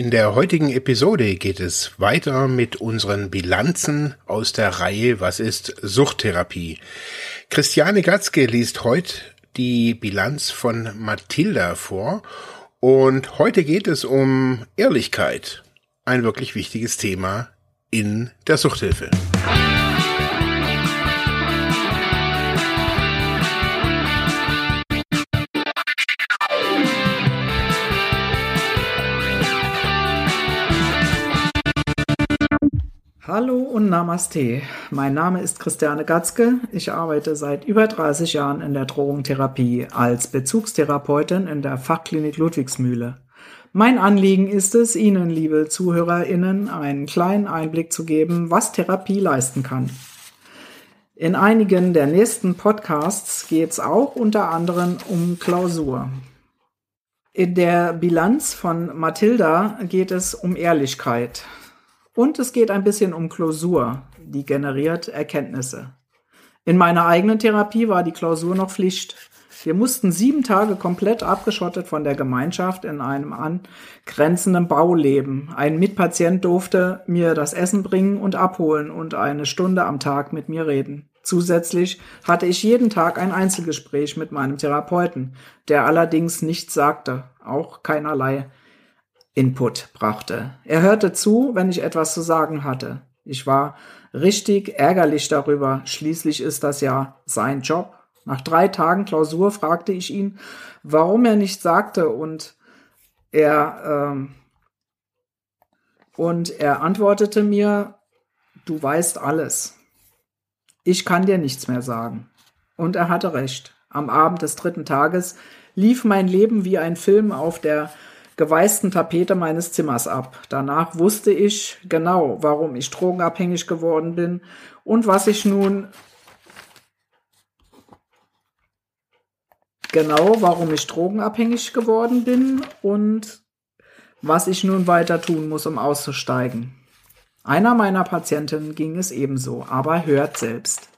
In der heutigen Episode geht es weiter mit unseren Bilanzen aus der Reihe Was ist Suchttherapie? Christiane Gatzke liest heute die Bilanz von Mathilda vor und heute geht es um Ehrlichkeit. Ein wirklich wichtiges Thema in der Suchthilfe. Hallo und Namaste. Mein Name ist Christiane Gatzke. Ich arbeite seit über 30 Jahren in der Drogentherapie als Bezugstherapeutin in der Fachklinik Ludwigsmühle. Mein Anliegen ist es, Ihnen, liebe ZuhörerInnen, einen kleinen Einblick zu geben, was Therapie leisten kann. In einigen der nächsten Podcasts geht es auch unter anderem um Klausur. In der Bilanz von Mathilda geht es um Ehrlichkeit. Und es geht ein bisschen um Klausur, die generiert Erkenntnisse. In meiner eigenen Therapie war die Klausur noch Pflicht. Wir mussten sieben Tage komplett abgeschottet von der Gemeinschaft in einem angrenzenden Bau leben. Ein Mitpatient durfte mir das Essen bringen und abholen und eine Stunde am Tag mit mir reden. Zusätzlich hatte ich jeden Tag ein Einzelgespräch mit meinem Therapeuten, der allerdings nichts sagte, auch keinerlei Input brachte. Er hörte zu, wenn ich etwas zu sagen hatte. Ich war richtig ärgerlich darüber. Schließlich ist das ja sein Job. Nach drei Tagen Klausur fragte ich ihn, warum er nicht sagte und er ähm, und er antwortete mir, du weißt alles. Ich kann dir nichts mehr sagen. Und er hatte recht. Am Abend des dritten Tages lief mein Leben wie ein Film auf der geweißten Tapete meines Zimmers ab. Danach wusste ich genau, warum ich drogenabhängig geworden bin und was ich nun genau, warum ich drogenabhängig geworden bin und was ich nun weiter tun muss, um auszusteigen. Einer meiner Patienten ging es ebenso, aber hört selbst.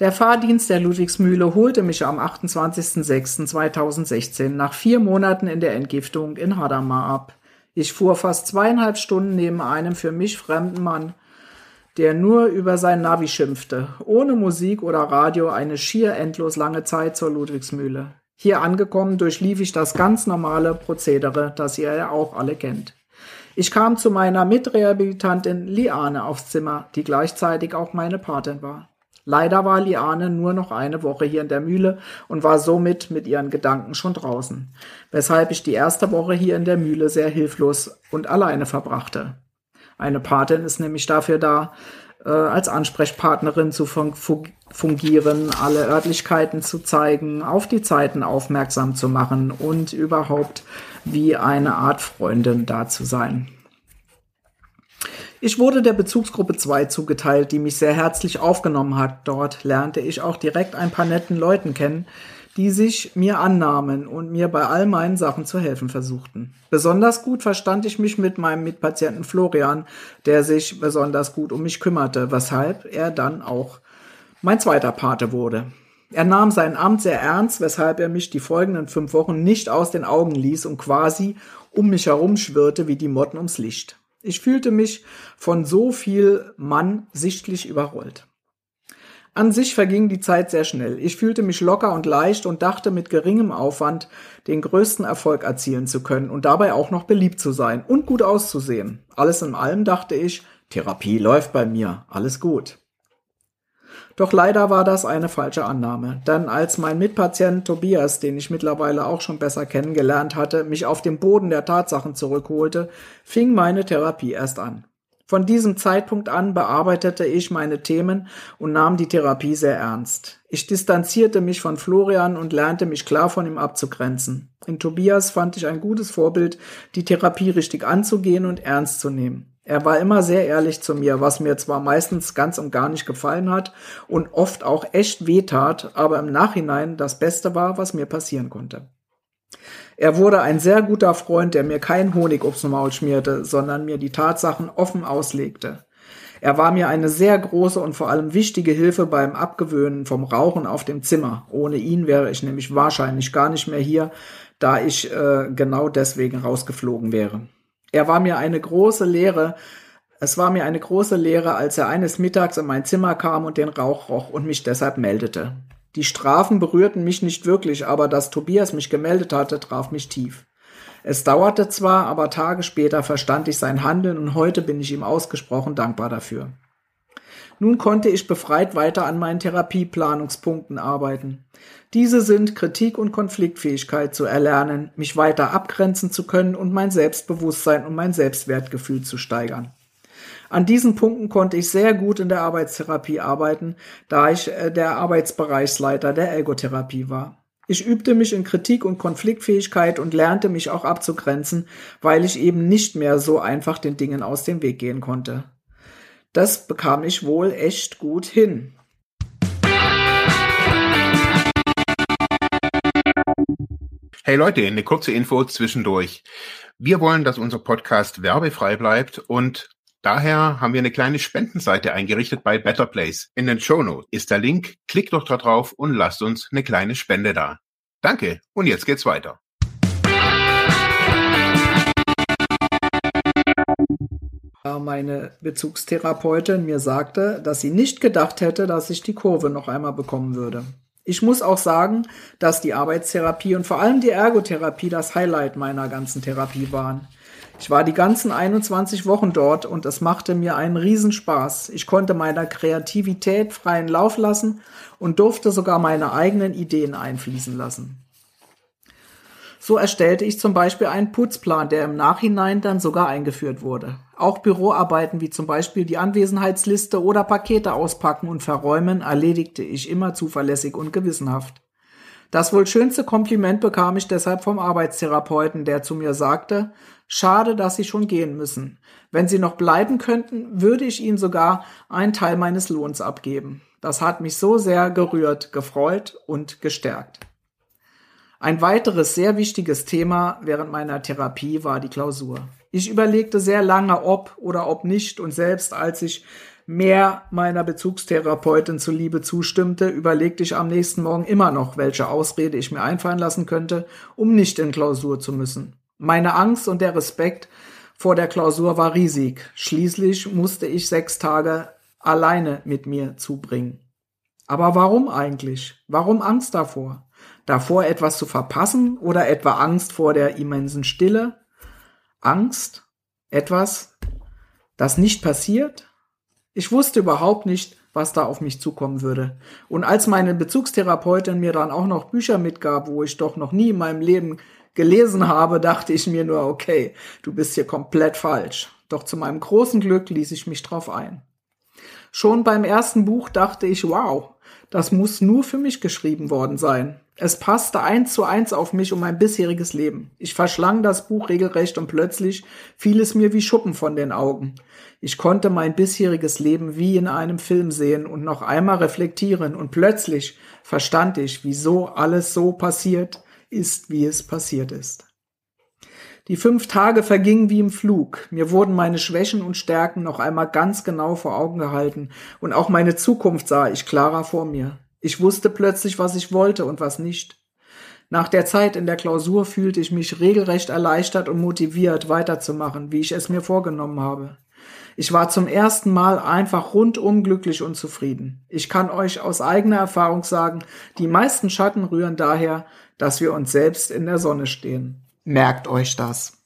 Der Fahrdienst der Ludwigsmühle holte mich am 28.06.2016 nach vier Monaten in der Entgiftung in Hadamar ab. Ich fuhr fast zweieinhalb Stunden neben einem für mich fremden Mann, der nur über sein Navi schimpfte, ohne Musik oder Radio eine schier endlos lange Zeit zur Ludwigsmühle. Hier angekommen durchlief ich das ganz normale Prozedere, das ihr ja auch alle kennt. Ich kam zu meiner Mitrehabilitantin Liane aufs Zimmer, die gleichzeitig auch meine Patin war. Leider war Liane nur noch eine Woche hier in der Mühle und war somit mit ihren Gedanken schon draußen, weshalb ich die erste Woche hier in der Mühle sehr hilflos und alleine verbrachte. Eine Patin ist nämlich dafür da, äh, als Ansprechpartnerin zu fun fungieren, alle Örtlichkeiten zu zeigen, auf die Zeiten aufmerksam zu machen und überhaupt wie eine Art Freundin da zu sein. Ich wurde der Bezugsgruppe 2 zugeteilt, die mich sehr herzlich aufgenommen hat. Dort lernte ich auch direkt ein paar netten Leuten kennen, die sich mir annahmen und mir bei all meinen Sachen zu helfen versuchten. Besonders gut verstand ich mich mit meinem Mitpatienten Florian, der sich besonders gut um mich kümmerte, weshalb er dann auch mein zweiter Pate wurde. Er nahm sein Amt sehr ernst, weshalb er mich die folgenden fünf Wochen nicht aus den Augen ließ und quasi um mich herum schwirrte wie die Motten ums Licht. Ich fühlte mich von so viel Mann sichtlich überrollt. An sich verging die Zeit sehr schnell. Ich fühlte mich locker und leicht und dachte mit geringem Aufwand den größten Erfolg erzielen zu können und dabei auch noch beliebt zu sein und gut auszusehen. Alles in allem dachte ich, Therapie läuft bei mir, alles gut. Doch leider war das eine falsche Annahme, denn als mein Mitpatient Tobias, den ich mittlerweile auch schon besser kennengelernt hatte, mich auf den Boden der Tatsachen zurückholte, fing meine Therapie erst an. Von diesem Zeitpunkt an bearbeitete ich meine Themen und nahm die Therapie sehr ernst. Ich distanzierte mich von Florian und lernte mich klar von ihm abzugrenzen. In Tobias fand ich ein gutes Vorbild, die Therapie richtig anzugehen und ernst zu nehmen. Er war immer sehr ehrlich zu mir, was mir zwar meistens ganz und gar nicht gefallen hat und oft auch echt wehtat, aber im Nachhinein das Beste war, was mir passieren konnte. Er wurde ein sehr guter Freund, der mir kein Honig aufs Maul schmierte, sondern mir die Tatsachen offen auslegte. Er war mir eine sehr große und vor allem wichtige Hilfe beim Abgewöhnen vom Rauchen auf dem Zimmer. Ohne ihn wäre ich nämlich wahrscheinlich gar nicht mehr hier, da ich äh, genau deswegen rausgeflogen wäre. Er war mir eine große Lehre, es war mir eine große Lehre, als er eines Mittags in mein Zimmer kam und den Rauch roch und mich deshalb meldete. Die Strafen berührten mich nicht wirklich, aber dass Tobias mich gemeldet hatte, traf mich tief. Es dauerte zwar, aber Tage später verstand ich sein Handeln und heute bin ich ihm ausgesprochen dankbar dafür. Nun konnte ich befreit weiter an meinen Therapieplanungspunkten arbeiten. Diese sind Kritik und Konfliktfähigkeit zu erlernen, mich weiter abgrenzen zu können und mein Selbstbewusstsein und mein Selbstwertgefühl zu steigern. An diesen Punkten konnte ich sehr gut in der Arbeitstherapie arbeiten, da ich äh, der Arbeitsbereichsleiter der Ergotherapie war. Ich übte mich in Kritik und Konfliktfähigkeit und lernte mich auch abzugrenzen, weil ich eben nicht mehr so einfach den Dingen aus dem Weg gehen konnte. Das bekam ich wohl echt gut hin. Hey Leute, eine kurze Info zwischendurch. Wir wollen, dass unser Podcast werbefrei bleibt und Daher haben wir eine kleine Spendenseite eingerichtet bei Better Place. In den Show Notes ist der Link. Klickt doch da drauf und lasst uns eine kleine Spende da. Danke und jetzt geht's weiter. Meine Bezugstherapeutin mir sagte, dass sie nicht gedacht hätte, dass ich die Kurve noch einmal bekommen würde. Ich muss auch sagen, dass die Arbeitstherapie und vor allem die Ergotherapie das Highlight meiner ganzen Therapie waren. Ich war die ganzen 21 Wochen dort und es machte mir einen Riesenspaß. Ich konnte meiner Kreativität freien Lauf lassen und durfte sogar meine eigenen Ideen einfließen lassen. So erstellte ich zum Beispiel einen Putzplan, der im Nachhinein dann sogar eingeführt wurde. Auch Büroarbeiten wie zum Beispiel die Anwesenheitsliste oder Pakete auspacken und verräumen erledigte ich immer zuverlässig und gewissenhaft. Das wohl schönste Kompliment bekam ich deshalb vom Arbeitstherapeuten, der zu mir sagte, schade, dass Sie schon gehen müssen. Wenn Sie noch bleiben könnten, würde ich Ihnen sogar einen Teil meines Lohns abgeben. Das hat mich so sehr gerührt, gefreut und gestärkt. Ein weiteres sehr wichtiges Thema während meiner Therapie war die Klausur. Ich überlegte sehr lange, ob oder ob nicht, und selbst als ich mehr meiner Bezugstherapeutin zuliebe zustimmte, überlegte ich am nächsten Morgen immer noch, welche Ausrede ich mir einfallen lassen könnte, um nicht in Klausur zu müssen. Meine Angst und der Respekt vor der Klausur war riesig. Schließlich musste ich sechs Tage alleine mit mir zubringen. Aber warum eigentlich? Warum Angst davor? Davor etwas zu verpassen oder etwa Angst vor der immensen Stille? Angst? Etwas, das nicht passiert? Ich wusste überhaupt nicht, was da auf mich zukommen würde. Und als meine Bezugstherapeutin mir dann auch noch Bücher mitgab, wo ich doch noch nie in meinem Leben gelesen habe, dachte ich mir nur, okay, du bist hier komplett falsch. Doch zu meinem großen Glück ließ ich mich drauf ein. Schon beim ersten Buch dachte ich, wow, das muss nur für mich geschrieben worden sein. Es passte eins zu eins auf mich und mein bisheriges Leben. Ich verschlang das Buch regelrecht und plötzlich fiel es mir wie Schuppen von den Augen. Ich konnte mein bisheriges Leben wie in einem Film sehen und noch einmal reflektieren und plötzlich verstand ich, wieso alles so passiert ist, wie es passiert ist. Die fünf Tage vergingen wie im Flug. Mir wurden meine Schwächen und Stärken noch einmal ganz genau vor Augen gehalten und auch meine Zukunft sah ich klarer vor mir. Ich wusste plötzlich, was ich wollte und was nicht. Nach der Zeit in der Klausur fühlte ich mich regelrecht erleichtert und motiviert, weiterzumachen, wie ich es mir vorgenommen habe. Ich war zum ersten Mal einfach rundum glücklich und zufrieden. Ich kann euch aus eigener Erfahrung sagen, die meisten Schatten rühren daher, dass wir uns selbst in der Sonne stehen. Merkt euch das.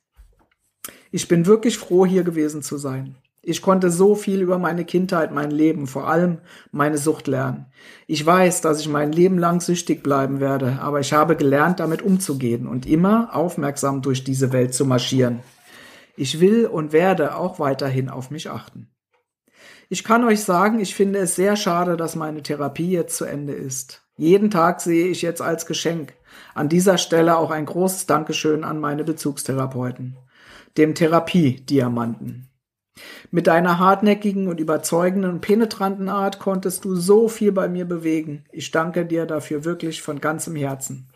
Ich bin wirklich froh, hier gewesen zu sein. Ich konnte so viel über meine Kindheit, mein Leben, vor allem meine Sucht lernen. Ich weiß, dass ich mein Leben lang süchtig bleiben werde, aber ich habe gelernt, damit umzugehen und immer aufmerksam durch diese Welt zu marschieren. Ich will und werde auch weiterhin auf mich achten. Ich kann euch sagen, ich finde es sehr schade, dass meine Therapie jetzt zu Ende ist. Jeden Tag sehe ich jetzt als Geschenk. An dieser Stelle auch ein großes Dankeschön an meine Bezugstherapeuten, dem Therapiediamanten. Mit deiner hartnäckigen und überzeugenden und penetranten Art konntest du so viel bei mir bewegen. Ich danke dir dafür wirklich von ganzem Herzen.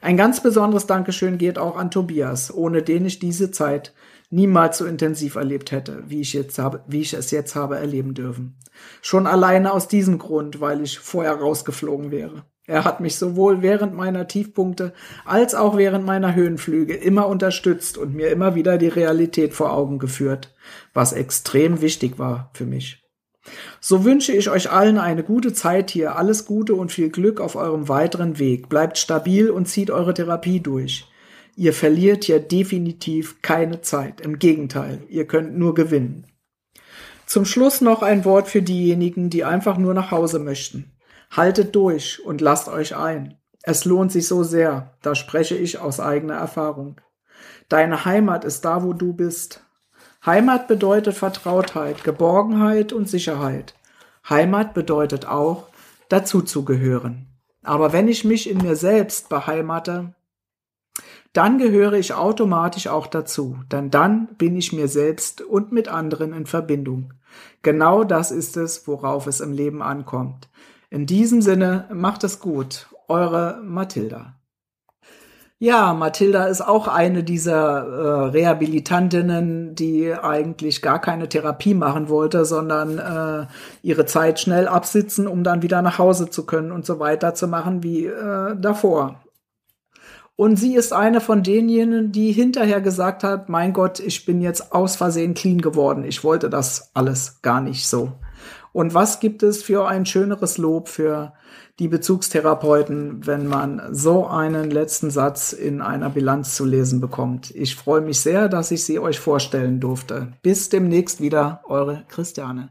Ein ganz besonderes Dankeschön geht auch an Tobias, ohne den ich diese Zeit niemals so intensiv erlebt hätte, wie ich, jetzt habe, wie ich es jetzt habe erleben dürfen. Schon alleine aus diesem Grund, weil ich vorher rausgeflogen wäre. Er hat mich sowohl während meiner Tiefpunkte als auch während meiner Höhenflüge immer unterstützt und mir immer wieder die Realität vor Augen geführt, was extrem wichtig war für mich. So wünsche ich euch allen eine gute Zeit hier, alles Gute und viel Glück auf eurem weiteren Weg. Bleibt stabil und zieht eure Therapie durch. Ihr verliert hier definitiv keine Zeit. Im Gegenteil, ihr könnt nur gewinnen. Zum Schluss noch ein Wort für diejenigen, die einfach nur nach Hause möchten. Haltet durch und lasst euch ein. Es lohnt sich so sehr, da spreche ich aus eigener Erfahrung. Deine Heimat ist da, wo du bist. Heimat bedeutet Vertrautheit, Geborgenheit und Sicherheit. Heimat bedeutet auch, dazuzugehören. Aber wenn ich mich in mir selbst beheimate, dann gehöre ich automatisch auch dazu, denn dann bin ich mir selbst und mit anderen in Verbindung. Genau das ist es, worauf es im Leben ankommt. In diesem Sinne, macht es gut. Eure Mathilda. Ja, Mathilda ist auch eine dieser äh, Rehabilitantinnen, die eigentlich gar keine Therapie machen wollte, sondern äh, ihre Zeit schnell absitzen, um dann wieder nach Hause zu können und so weiter zu machen wie äh, davor. Und sie ist eine von denjenigen, die hinterher gesagt hat, mein Gott, ich bin jetzt aus Versehen clean geworden. Ich wollte das alles gar nicht so. Und was gibt es für ein schöneres Lob für die Bezugstherapeuten, wenn man so einen letzten Satz in einer Bilanz zu lesen bekommt? Ich freue mich sehr, dass ich sie euch vorstellen durfte. Bis demnächst wieder, eure Christiane.